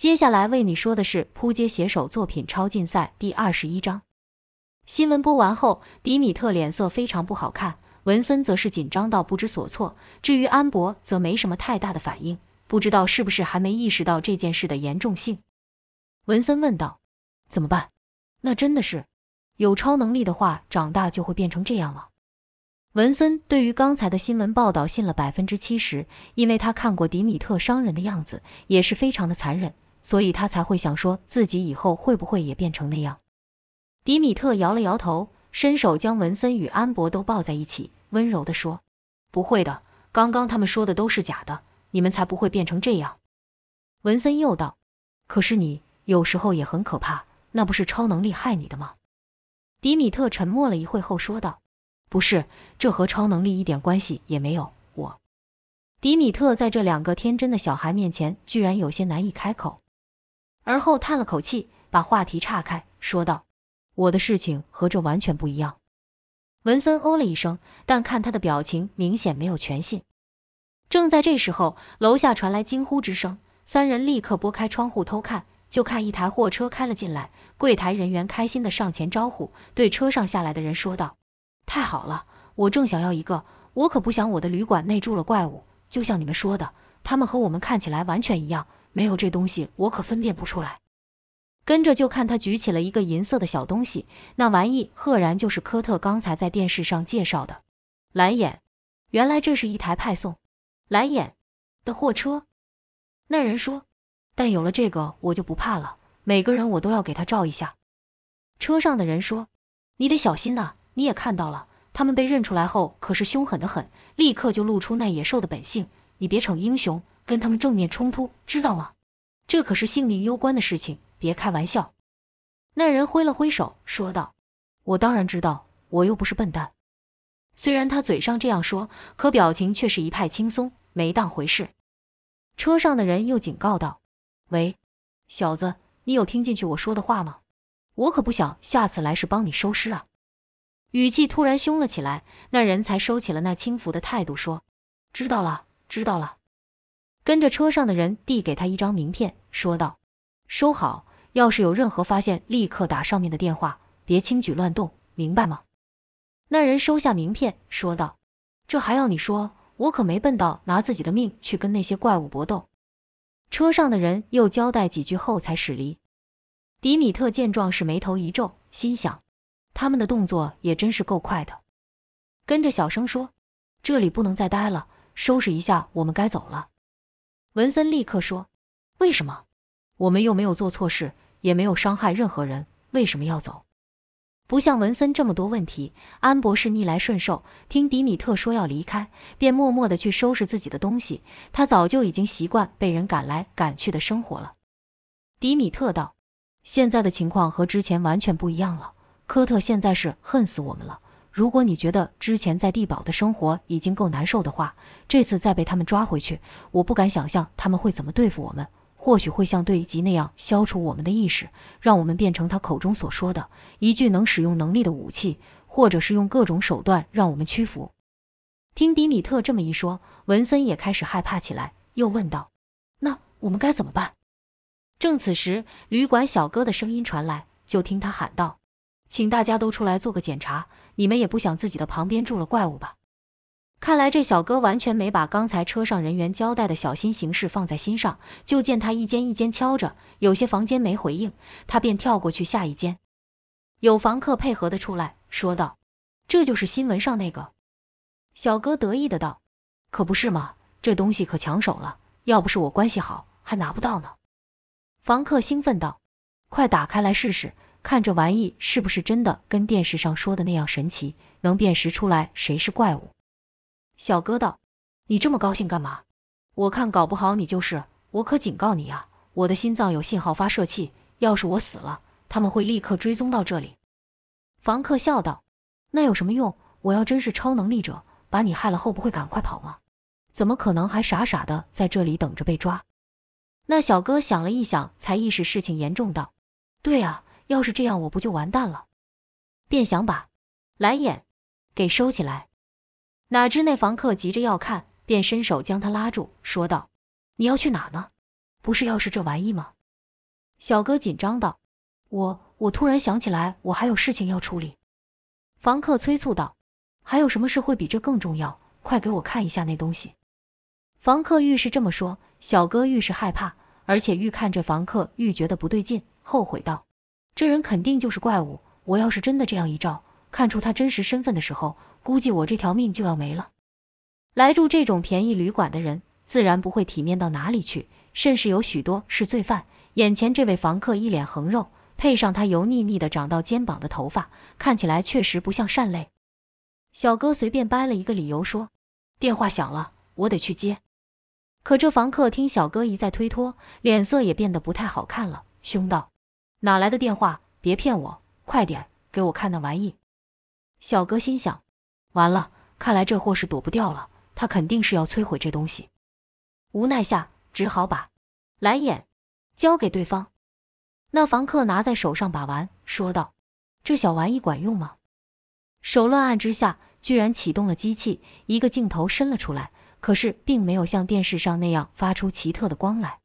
接下来为你说的是扑街写手作品超竞赛第二十一章。新闻播完后，迪米特脸色非常不好看，文森则是紧张到不知所措。至于安博，则没什么太大的反应，不知道是不是还没意识到这件事的严重性。文森问道：“怎么办？那真的是有超能力的话，长大就会变成这样了。”文森对于刚才的新闻报道信了百分之七十，因为他看过迪米特伤人的样子，也是非常的残忍，所以他才会想说自己以后会不会也变成那样。迪米特摇了摇头，伸手将文森与安博都抱在一起，温柔地说：“不会的，刚刚他们说的都是假的，你们才不会变成这样。”文森又道：“可是你有时候也很可怕，那不是超能力害你的吗？”迪米特沉默了一会后说道：“不是，这和超能力一点关系也没有。”我，迪米特在这两个天真的小孩面前居然有些难以开口，而后叹了口气，把话题岔开，说道。我的事情和这完全不一样。文森哦了一声，但看他的表情，明显没有全信。正在这时候，楼下传来惊呼之声，三人立刻拨开窗户偷看，就看一台货车开了进来。柜台人员开心的上前招呼，对车上下来的人说道：“太好了，我正想要一个。我可不想我的旅馆内住了怪物，就像你们说的，他们和我们看起来完全一样。没有这东西，我可分辨不出来。”跟着就看他举起了一个银色的小东西，那玩意赫然就是科特刚才在电视上介绍的蓝眼。原来这是一台派送蓝眼的货车。那人说：“但有了这个，我就不怕了。每个人我都要给他照一下。”车上的人说：“你得小心呐！你也看到了，他们被认出来后可是凶狠的很，立刻就露出那野兽的本性。你别逞英雄，跟他们正面冲突，知道吗？这可是性命攸关的事情。”别开玩笑，那人挥了挥手说道：“我当然知道，我又不是笨蛋。”虽然他嘴上这样说，可表情却是一派轻松，没当回事。车上的人又警告道：“喂，小子，你有听进去我说的话吗？我可不想下次来是帮你收尸啊！”语气突然凶了起来，那人才收起了那轻浮的态度，说：“知道了，知道了。”跟着车上的人递给他一张名片，说道：“收好。”要是有任何发现，立刻打上面的电话，别轻举乱动，明白吗？那人收下名片，说道：“这还要你说？我可没笨到拿自己的命去跟那些怪物搏斗。”车上的人又交代几句后才驶离。迪米特见状是眉头一皱，心想：他们的动作也真是够快的。跟着小声说：“这里不能再待了，收拾一下，我们该走了。”文森立刻说：“为什么？”我们又没有做错事，也没有伤害任何人，为什么要走？不像文森这么多问题，安博士逆来顺受，听迪米特说要离开，便默默地去收拾自己的东西。他早就已经习惯被人赶来赶去的生活了。迪米特道：“现在的情况和之前完全不一样了。科特现在是恨死我们了。如果你觉得之前在地堡的生活已经够难受的话，这次再被他们抓回去，我不敢想象他们会怎么对付我们。”或许会像对吉那样消除我们的意识，让我们变成他口中所说的一具能使用能力的武器，或者是用各种手段让我们屈服。听迪米特这么一说，文森也开始害怕起来，又问道：“那我们该怎么办？”正此时，旅馆小哥的声音传来，就听他喊道：“请大家都出来做个检查，你们也不想自己的旁边住了怪物吧？”看来这小哥完全没把刚才车上人员交代的小心行事放在心上。就见他一间一间敲着，有些房间没回应，他便跳过去下一间。有房客配合的出来说道：“这就是新闻上那个。”小哥得意的道：“可不是嘛，这东西可抢手了，要不是我关系好，还拿不到呢。”房客兴奋道：“快打开来试试，看这玩意是不是真的跟电视上说的那样神奇，能辨识出来谁是怪物。”小哥道：“你这么高兴干嘛？我看搞不好你就是。我可警告你呀，我的心脏有信号发射器，要是我死了，他们会立刻追踪到这里。”房客笑道：“那有什么用？我要真是超能力者，把你害了后不会赶快跑吗？怎么可能还傻傻的在这里等着被抓？”那小哥想了一想，才意识事情严重，道：“对啊，要是这样，我不就完蛋了？”便想把蓝眼给收起来。哪知那房客急着要看，便伸手将他拉住，说道：“你要去哪呢？不是要是这玩意吗？小哥紧张道：“我我突然想起来，我还有事情要处理。”房客催促道：“还有什么事会比这更重要？快给我看一下那东西。”房客愈是这么说，小哥愈是害怕，而且愈看着房客愈觉得不对劲，后悔道：“这人肯定就是怪物。我要是真的这样一照，看出他真实身份的时候，估计我这条命就要没了。”来住这种便宜旅馆的人，自然不会体面到哪里去，甚至有许多是罪犯。眼前这位房客一脸横肉，配上他油腻腻的长到肩膀的头发，看起来确实不像善类。小哥随便掰了一个理由说：“电话响了，我得去接。”可这房客听小哥一再推脱，脸色也变得不太好看了，凶道：“哪来的电话？别骗我！快点给我看那玩意！”小哥心想：完了，看来这货是躲不掉了。他肯定是要摧毁这东西，无奈下只好把蓝眼交给对方。那房客拿在手上把玩，说道：“这小玩意管用吗？”手乱按之下，居然启动了机器，一个镜头伸了出来，可是并没有像电视上那样发出奇特的光来。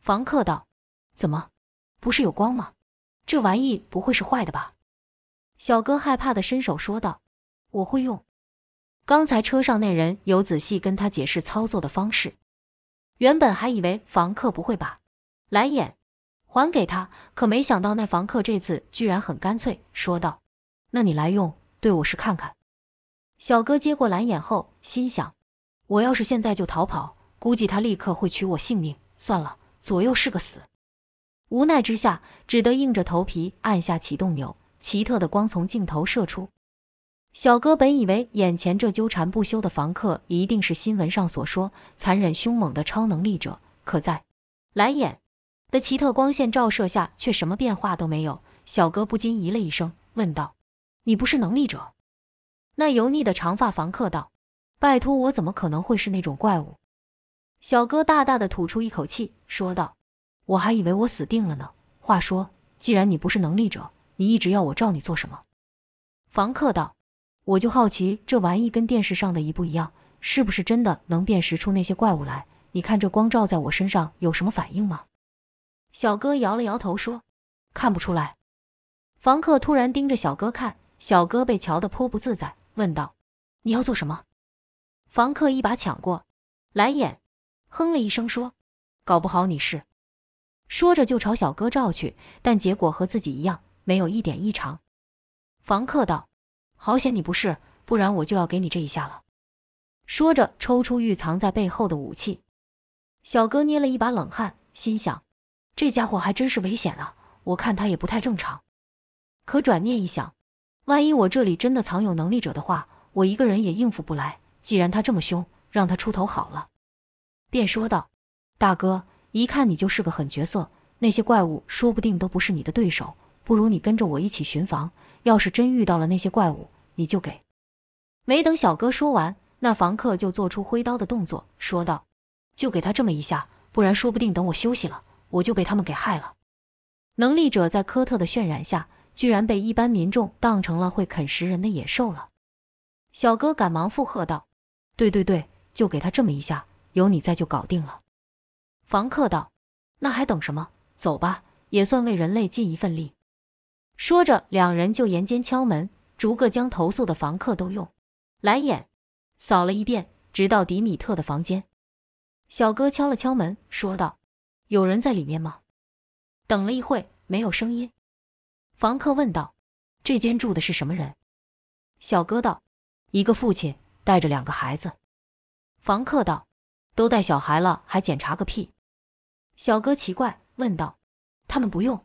房客道：“怎么，不是有光吗？这玩意不会是坏的吧？”小哥害怕的伸手说道：“我会用。”刚才车上那人有仔细跟他解释操作的方式，原本还以为房客不会把蓝眼还给他，可没想到那房客这次居然很干脆，说道：“那你来用，对我试看看。”小哥接过蓝眼后，心想：我要是现在就逃跑，估计他立刻会取我性命。算了，左右是个死。无奈之下，只得硬着头皮按下启动钮，奇特的光从镜头射出。小哥本以为眼前这纠缠不休的房客一定是新闻上所说残忍凶猛的超能力者，可在蓝眼的奇特光线照射下，却什么变化都没有。小哥不禁咦了一声，问道：“你不是能力者？”那油腻的长发房客道：“拜托，我怎么可能会是那种怪物？”小哥大大的吐出一口气，说道：“我还以为我死定了呢。话说，既然你不是能力者，你一直要我照你做什么？”房客道。我就好奇，这玩意跟电视上的一不一样？是不是真的能辨识出那些怪物来？你看这光照在我身上有什么反应吗？小哥摇了摇头说：“看不出来。”房客突然盯着小哥看，小哥被瞧得颇不自在，问道：“你要做什么？”房客一把抢过蓝眼，哼了一声说：“搞不好你是。”说着就朝小哥照去，但结果和自己一样，没有一点异常。房客道。好险你不是，不然我就要给你这一下了。说着，抽出预藏在背后的武器。小哥捏了一把冷汗，心想：这家伙还真是危险啊！我看他也不太正常。可转念一想，万一我这里真的藏有能力者的话，我一个人也应付不来。既然他这么凶，让他出头好了。便说道：“大哥，一看你就是个狠角色，那些怪物说不定都不是你的对手。不如你跟着我一起巡防。”要是真遇到了那些怪物，你就给。没等小哥说完，那房客就做出挥刀的动作，说道：“就给他这么一下，不然说不定等我休息了，我就被他们给害了。”能力者在科特的渲染下，居然被一般民众当成了会啃食人的野兽了。小哥赶忙附和道：“对对对，就给他这么一下，有你在就搞定了。”房客道：“那还等什么？走吧，也算为人类尽一份力。”说着，两人就沿间敲门，逐个将投诉的房客都用蓝眼扫了一遍，直到迪米特的房间。小哥敲了敲门，说道：“有人在里面吗？”等了一会，没有声音。房客问道：“这间住的是什么人？”小哥道：“一个父亲带着两个孩子。”房客道：“都带小孩了，还检查个屁？”小哥奇怪，问道：“他们不用？”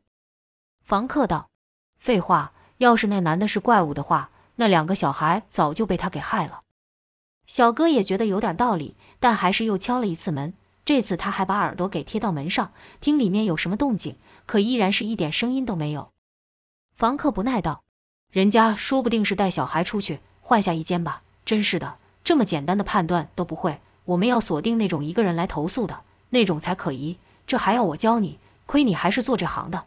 房客道。废话，要是那男的是怪物的话，那两个小孩早就被他给害了。小哥也觉得有点道理，但还是又敲了一次门。这次他还把耳朵给贴到门上，听里面有什么动静，可依然是一点声音都没有。房客不耐道：“人家说不定是带小孩出去，换下一间吧。真是的，这么简单的判断都不会。我们要锁定那种一个人来投诉的那种才可疑，这还要我教你？亏你还是做这行的。”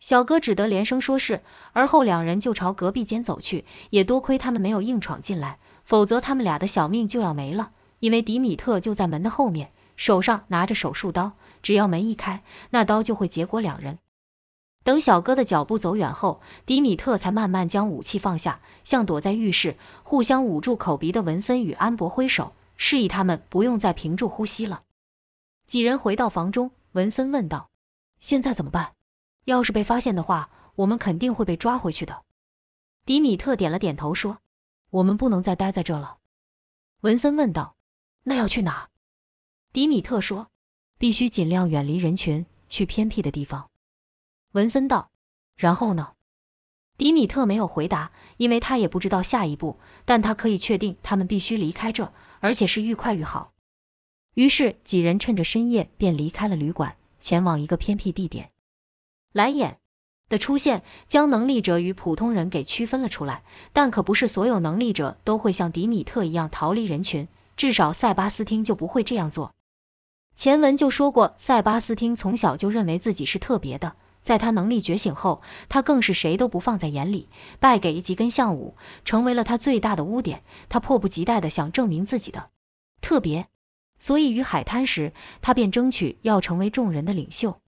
小哥只得连声说是，而后两人就朝隔壁间走去。也多亏他们没有硬闯进来，否则他们俩的小命就要没了。因为迪米特就在门的后面，手上拿着手术刀，只要门一开，那刀就会结果两人。等小哥的脚步走远后，迪米特才慢慢将武器放下，向躲在浴室互相捂住口鼻的文森与安博挥手，示意他们不用再屏住呼吸了。几人回到房中，文森问道：“现在怎么办？要是被发现的话，我们肯定会被抓回去的。”迪米特点了点头，说：“我们不能再待在这了。”文森问道：“那要去哪？”迪米特说：“必须尽量远离人群，去偏僻的地方。”文森道：“然后呢？”迪米特没有回答，因为他也不知道下一步，但他可以确定他们必须离开这，而且是愈快愈好。于是几人趁着深夜便离开了旅馆，前往一个偏僻地点。蓝眼的出现将能力者与普通人给区分了出来，但可不是所有能力者都会像迪米特一样逃离人群，至少塞巴斯汀就不会这样做。前文就说过，塞巴斯汀从小就认为自己是特别的。在他能力觉醒后，他更是谁都不放在眼里，败给吉根相武，成为了他最大的污点。他迫不及待地想证明自己的特别，所以于海滩时，他便争取要成为众人的领袖。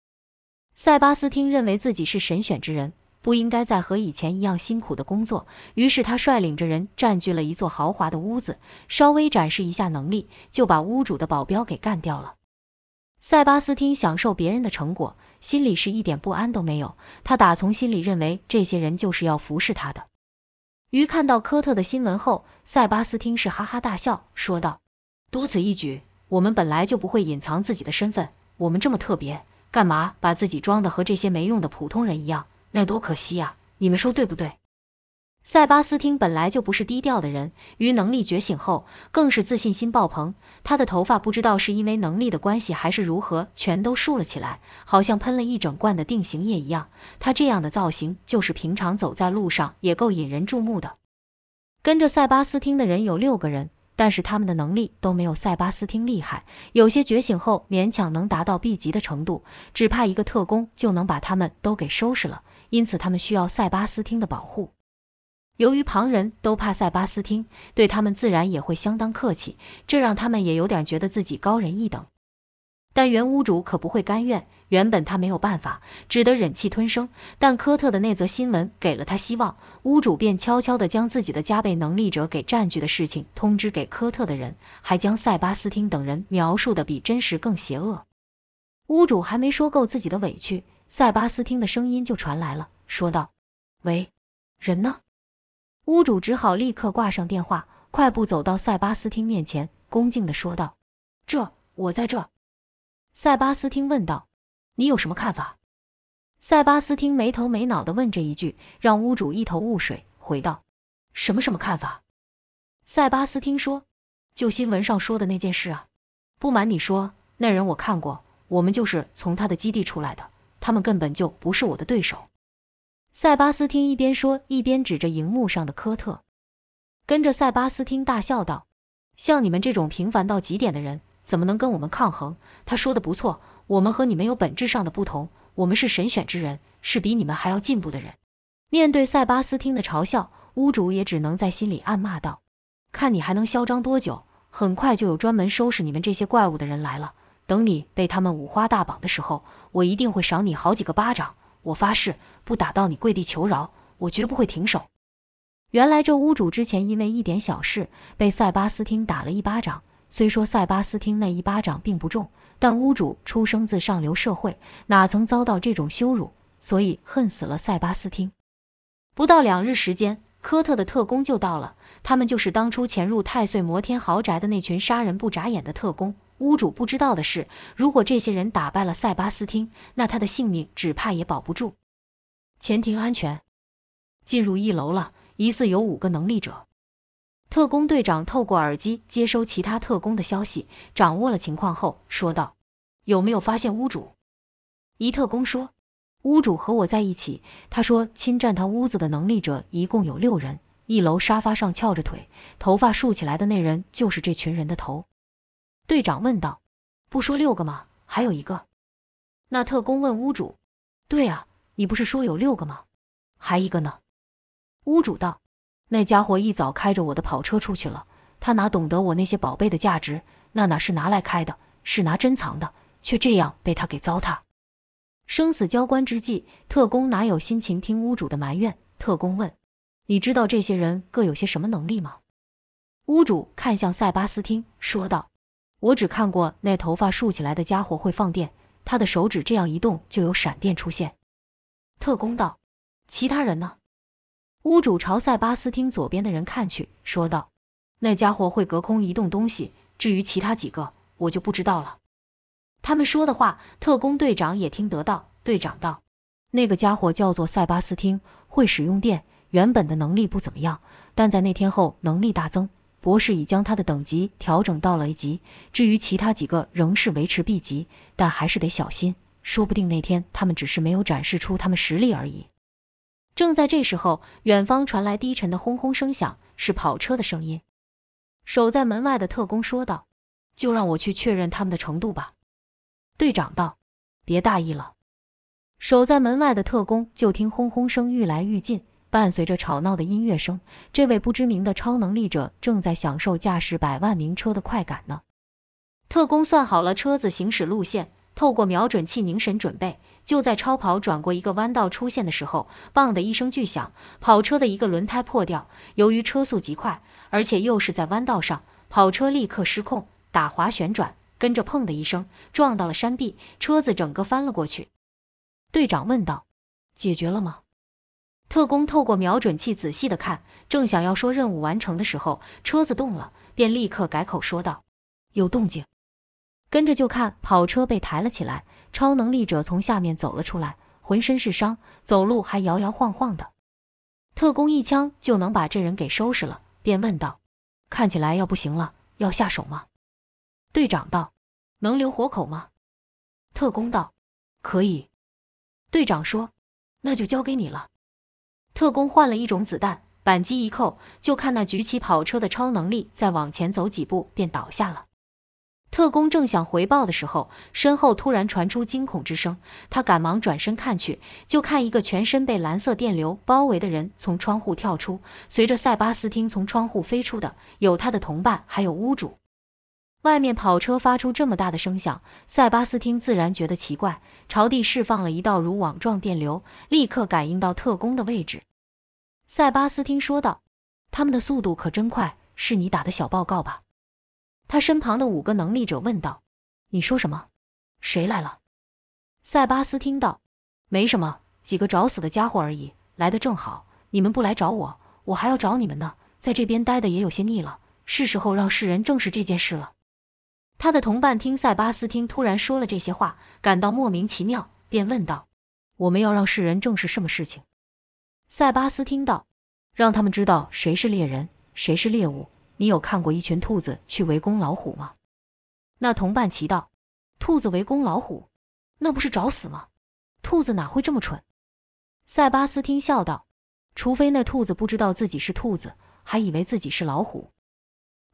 塞巴斯汀认为自己是神选之人，不应该再和以前一样辛苦的工作，于是他率领着人占据了一座豪华的屋子，稍微展示一下能力，就把屋主的保镖给干掉了。塞巴斯汀享受别人的成果。心里是一点不安都没有，他打从心里认为这些人就是要服侍他的。于看到科特的新闻后，塞巴斯汀是哈哈大笑，说道：“多此一举，我们本来就不会隐藏自己的身份，我们这么特别，干嘛把自己装的和这些没用的普通人一样？那多可惜呀！你们说对不对？”塞巴斯汀本来就不是低调的人，于能力觉醒后更是自信心爆棚。他的头发不知道是因为能力的关系还是如何，全都竖了起来，好像喷了一整罐的定型液一样。他这样的造型，就是平常走在路上也够引人注目的。跟着塞巴斯汀的人有六个人，但是他们的能力都没有塞巴斯汀厉害，有些觉醒后勉强能达到 B 级的程度，只怕一个特工就能把他们都给收拾了。因此，他们需要塞巴斯汀的保护。由于旁人都怕塞巴斯汀，对他们自然也会相当客气，这让他们也有点觉得自己高人一等。但原屋主可不会甘愿，原本他没有办法，只得忍气吞声。但科特的那则新闻给了他希望，屋主便悄悄地将自己的加倍能力者给占据的事情通知给科特的人，还将塞巴斯汀等人描述的比真实更邪恶。屋主还没说够自己的委屈，塞巴斯汀的声音就传来了，说道：“喂，人呢？”屋主只好立刻挂上电话，快步走到塞巴斯汀面前，恭敬地说道：“这，我在这。”塞巴斯汀问道：“你有什么看法？”塞巴斯汀没头没脑地问这一句，让屋主一头雾水，回道：“什么什么看法？”塞巴斯汀说：“就新闻上说的那件事啊。不瞒你说，那人我看过，我们就是从他的基地出来的，他们根本就不是我的对手。”塞巴斯汀一边说，一边指着荧幕上的科特，跟着塞巴斯汀大笑道：“像你们这种平凡到极点的人，怎么能跟我们抗衡？”他说的不错，我们和你们有本质上的不同，我们是神选之人，是比你们还要进步的人。面对塞巴斯汀的嘲笑，屋主也只能在心里暗骂道：“看你还能嚣张多久！很快就有专门收拾你们这些怪物的人来了。等你被他们五花大绑的时候，我一定会赏你好几个巴掌。”我发誓，不打到你跪地求饶，我绝不会停手。原来这屋主之前因为一点小事被塞巴斯汀打了一巴掌，虽说塞巴斯汀那一巴掌并不重，但屋主出生自上流社会，哪曾遭到这种羞辱，所以恨死了塞巴斯汀。不到两日时间，科特的特工就到了，他们就是当初潜入太岁摩天豪宅的那群杀人不眨眼的特工。屋主不知道的是，如果这些人打败了塞巴斯汀，那他的性命只怕也保不住。前庭安全，进入一楼了，疑似有五个能力者。特工队长透过耳机接收其他特工的消息，掌握了情况后说道：“有没有发现屋主？”一特工说：“屋主和我在一起。他说侵占他屋子的能力者一共有六人，一楼沙发上翘着腿、头发竖起来的那人就是这群人的头。”队长问道：“不说六个吗？还有一个？”那特工问屋主：“对啊，你不是说有六个吗？还一个呢？”屋主道：“那家伙一早开着我的跑车出去了，他哪懂得我那些宝贝的价值？那哪是拿来开的，是拿珍藏的。却这样被他给糟蹋。生死交关之际，特工哪有心情听屋主的埋怨？特工问：“你知道这些人各有些什么能力吗？”屋主看向塞巴斯汀，说道：“我只看过那头发竖起来的家伙会放电，他的手指这样一动就有闪电出现。”特工道：“其他人呢？”屋主朝塞巴斯汀左边的人看去，说道：“那家伙会隔空移动东西，至于其他几个，我就不知道了。”他们说的话，特工队长也听得到。队长道：“那个家伙叫做塞巴斯汀，会使用电。原本的能力不怎么样，但在那天后能力大增。博士已将他的等级调整到了 A 级。至于其他几个，仍是维持 B 级，但还是得小心。说不定那天他们只是没有展示出他们实力而已。”正在这时候，远方传来低沉的轰轰声响，是跑车的声音。守在门外的特工说道：“就让我去确认他们的程度吧。”队长道：“别大意了。”守在门外的特工就听轰轰声愈来愈近，伴随着吵闹的音乐声，这位不知名的超能力者正在享受驾驶百万名车的快感呢。特工算好了车子行驶路线，透过瞄准器凝神准备。就在超跑转过一个弯道出现的时候，砰的一声巨响，跑车的一个轮胎破掉。由于车速极快，而且又是在弯道上，跑车立刻失控，打滑旋转。跟着砰的一声撞到了山壁，车子整个翻了过去。队长问道：“解决了吗？”特工透过瞄准器仔细的看，正想要说任务完成的时候，车子动了，便立刻改口说道：“有动静。”跟着就看跑车被抬了起来，超能力者从下面走了出来，浑身是伤，走路还摇摇晃晃的。特工一枪就能把这人给收拾了，便问道：“看起来要不行了，要下手吗？”队长道。能留活口吗？特工道：“可以。”队长说：“那就交给你了。”特工换了一种子弹，扳机一扣，就看那举起跑车的超能力再往前走几步便倒下了。特工正想回报的时候，身后突然传出惊恐之声，他赶忙转身看去，就看一个全身被蓝色电流包围的人从窗户跳出，随着塞巴斯汀从窗户飞出的有他的同伴，还有屋主。外面跑车发出这么大的声响，塞巴斯汀自然觉得奇怪，朝地释放了一道如网状电流，立刻感应到特工的位置。塞巴斯汀说道：“他们的速度可真快，是你打的小报告吧？”他身旁的五个能力者问道：“你说什么？谁来了？”塞巴斯汀道：“没什么，几个找死的家伙而已，来的正好。你们不来找我，我还要找你们呢。在这边待的也有些腻了，是时候让世人正视这件事了。”他的同伴听塞巴斯汀突然说了这些话，感到莫名其妙，便问道：“我们要让世人正视什么事情？”塞巴斯汀道：“让他们知道谁是猎人，谁是猎物。你有看过一群兔子去围攻老虎吗？”那同伴奇道：“兔子围攻老虎，那不是找死吗？兔子哪会这么蠢？”塞巴斯汀笑道：“除非那兔子不知道自己是兔子，还以为自己是老虎。”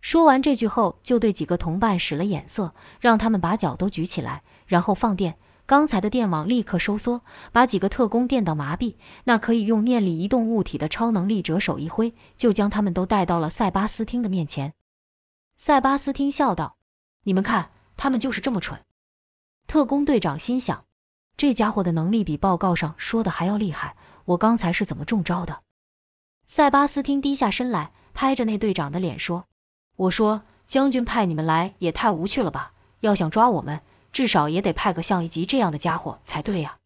说完这句后，就对几个同伴使了眼色，让他们把脚都举起来，然后放电。刚才的电网立刻收缩，把几个特工电到麻痹。那可以用念力移动物体的超能力者手一挥，就将他们都带到了塞巴斯汀的面前。塞巴斯汀笑道：“你们看，他们就是这么蠢。”特工队长心想：这家伙的能力比报告上说的还要厉害。我刚才是怎么中招的？塞巴斯汀低下身来，拍着那队长的脸说。我说：“将军派你们来也太无趣了吧！要想抓我们，至少也得派个像一吉这样的家伙才对呀。”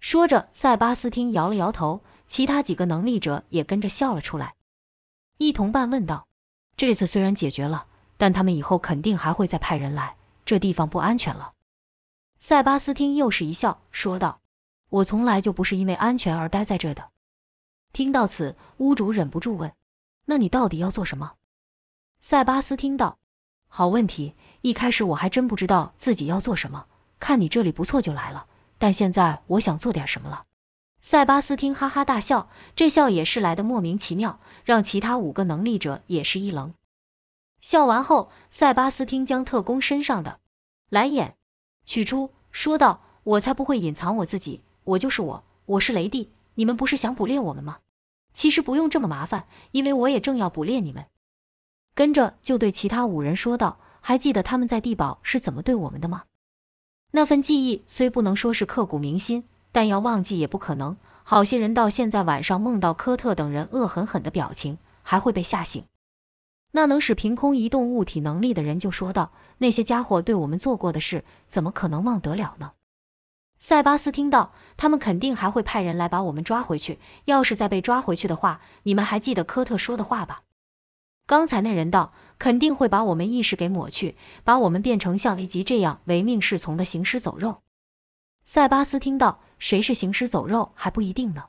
说着，塞巴斯汀摇了摇头，其他几个能力者也跟着笑了出来。一同伴问道：“这次虽然解决了，但他们以后肯定还会再派人来，这地方不安全了。”塞巴斯汀又是一笑，说道：“我从来就不是因为安全而待在这的。”听到此，屋主忍不住问：“那你到底要做什么？”塞巴斯汀道：“好问题，一开始我还真不知道自己要做什么。看你这里不错就来了，但现在我想做点什么了。”塞巴斯汀哈哈大笑，这笑也是来的莫名其妙，让其他五个能力者也是一愣。笑完后，塞巴斯汀将特工身上的蓝眼取出，说道：“我才不会隐藏我自己，我就是我，我是雷帝。你们不是想捕猎我们吗？其实不用这么麻烦，因为我也正要捕猎你们。”跟着就对其他五人说道：“还记得他们在地堡是怎么对我们的吗？”那份记忆虽不能说是刻骨铭心，但要忘记也不可能。好些人到现在晚上梦到科特等人恶狠狠的表情，还会被吓醒。那能使凭空移动物体能力的人就说道：“那些家伙对我们做过的事，怎么可能忘得了呢？”塞巴斯听到，他们肯定还会派人来把我们抓回去。要是再被抓回去的话，你们还记得科特说的话吧？刚才那人道：“肯定会把我们意识给抹去，把我们变成像雷吉这样唯命是从的行尸走肉。”塞巴斯听到，谁是行尸走肉还不一定呢。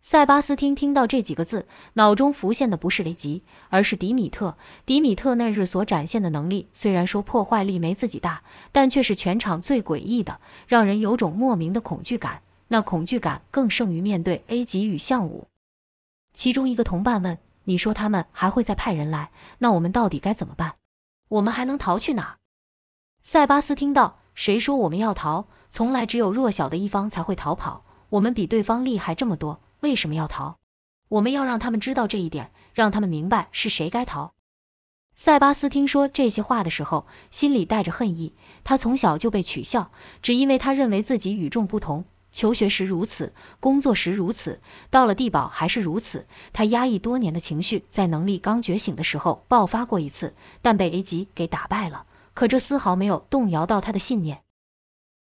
塞巴斯汀听到这几个字，脑中浮现的不是雷吉，而是迪米特。迪米特那日所展现的能力，虽然说破坏力没自己大，但却是全场最诡异的，让人有种莫名的恐惧感。那恐惧感更胜于面对 A 级与项武。其中一个同伴问：“你说他们还会再派人来？那我们到底该怎么办？我们还能逃去哪？”塞巴斯听到：“谁说我们要逃？从来只有弱小的一方才会逃跑。我们比对方厉害这么多。”为什么要逃？我们要让他们知道这一点，让他们明白是谁该逃。塞巴斯听说这些话的时候，心里带着恨意。他从小就被取笑，只因为他认为自己与众不同。求学时如此，工作时如此，到了地堡还是如此。他压抑多年的情绪，在能力刚觉醒的时候爆发过一次，但被 A 级给打败了。可这丝毫没有动摇到他的信念。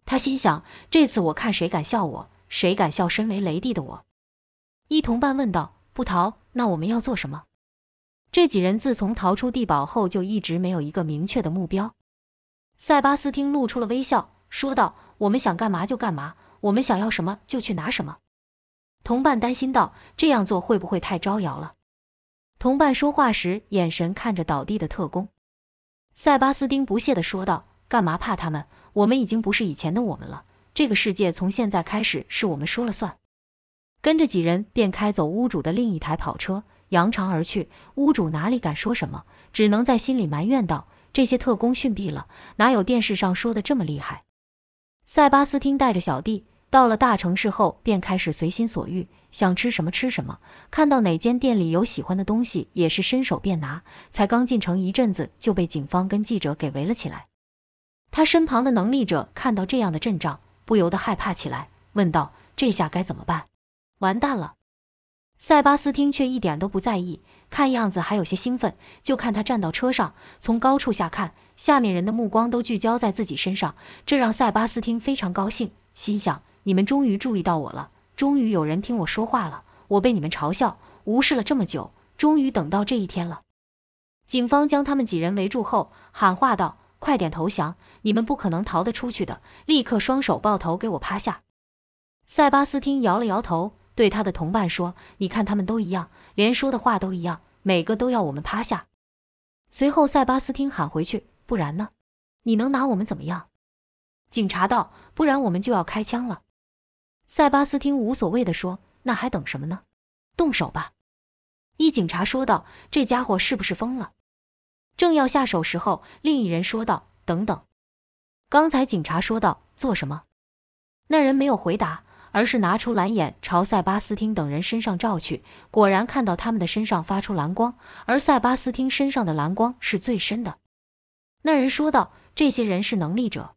他心想：这次我看谁敢笑我，谁敢笑身为雷帝的我。一同伴问道：“不逃，那我们要做什么？”这几人自从逃出地堡后，就一直没有一个明确的目标。塞巴斯汀露出了微笑，说道：“我们想干嘛就干嘛，我们想要什么就去拿什么。”同伴担心道：“这样做会不会太招摇了？”同伴说话时，眼神看着倒地的特工。塞巴斯汀不屑地说道：“干嘛怕他们？我们已经不是以前的我们了。这个世界从现在开始是我们说了算。”跟着几人便开走屋主的另一台跑车，扬长而去。屋主哪里敢说什么，只能在心里埋怨道：“这些特工逊毙了，哪有电视上说的这么厉害？”塞巴斯汀带着小弟到了大城市后，便开始随心所欲，想吃什么吃什么，看到哪间店里有喜欢的东西，也是伸手便拿。才刚进城一阵子，就被警方跟记者给围了起来。他身旁的能力者看到这样的阵仗，不由得害怕起来，问道：“这下该怎么办？”完蛋了，塞巴斯汀却一点都不在意，看样子还有些兴奋。就看他站到车上，从高处下看，下面人的目光都聚焦在自己身上，这让塞巴斯汀非常高兴，心想：你们终于注意到我了，终于有人听我说话了。我被你们嘲笑、无视了这么久，终于等到这一天了。警方将他们几人围住后，喊话道：“快点投降，你们不可能逃得出去的！立刻双手抱头，给我趴下！”塞巴斯汀摇了摇头。对他的同伴说：“你看，他们都一样，连说的话都一样，每个都要我们趴下。”随后，塞巴斯汀喊回去：“不然呢？你能拿我们怎么样？”警察道：“不然我们就要开枪了。”塞巴斯汀无所谓地说：“那还等什么呢？动手吧！”一警察说道：“这家伙是不是疯了？”正要下手时候，另一人说道：“等等。”刚才警察说道：“做什么？”那人没有回答。而是拿出蓝眼朝塞巴斯汀等人身上照去，果然看到他们的身上发出蓝光，而塞巴斯汀身上的蓝光是最深的。那人说道：“这些人是能力者。”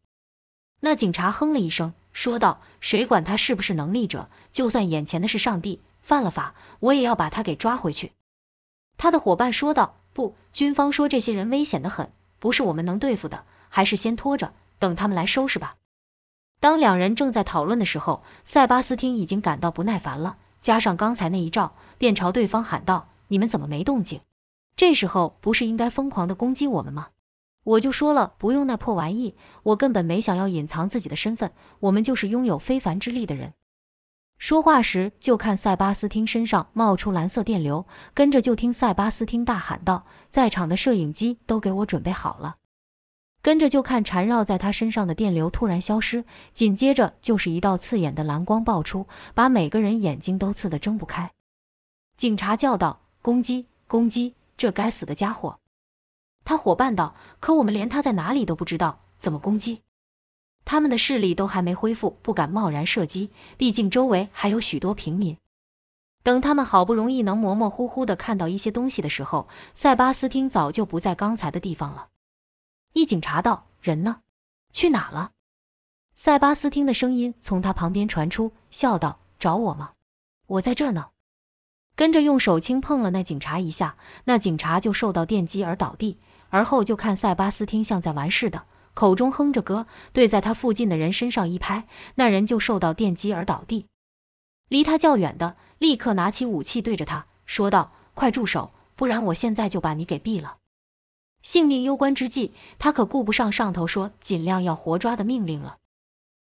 那警察哼了一声，说道：“谁管他是不是能力者？就算眼前的是上帝，犯了法，我也要把他给抓回去。”他的伙伴说道：“不，军方说这些人危险的很，不是我们能对付的，还是先拖着，等他们来收拾吧。”当两人正在讨论的时候，塞巴斯汀已经感到不耐烦了，加上刚才那一照，便朝对方喊道：“你们怎么没动静？这时候不是应该疯狂的攻击我们吗？我就说了，不用那破玩意，我根本没想要隐藏自己的身份，我们就是拥有非凡之力的人。”说话时，就看塞巴斯汀身上冒出蓝色电流，跟着就听塞巴斯汀大喊道：“在场的摄影机都给我准备好了。”跟着就看缠绕在他身上的电流突然消失，紧接着就是一道刺眼的蓝光爆出，把每个人眼睛都刺得睁不开。警察叫道：“攻击！攻击！这该死的家伙！”他伙伴道：“可我们连他在哪里都不知道，怎么攻击？他们的视力都还没恢复，不敢贸然射击，毕竟周围还有许多平民。”等他们好不容易能模模糊糊地看到一些东西的时候，塞巴斯汀早就不在刚才的地方了。一警察道：“人呢？去哪了？”塞巴斯汀的声音从他旁边传出，笑道：“找我吗？我在这呢。”跟着用手轻碰了那警察一下，那警察就受到电击而倒地。而后就看塞巴斯汀像在玩似的，口中哼着歌，对在他附近的人身上一拍，那人就受到电击而倒地。离他较远的立刻拿起武器对着他说道：“快住手，不然我现在就把你给毙了。”性命攸关之际，他可顾不上上头说尽量要活抓的命令了。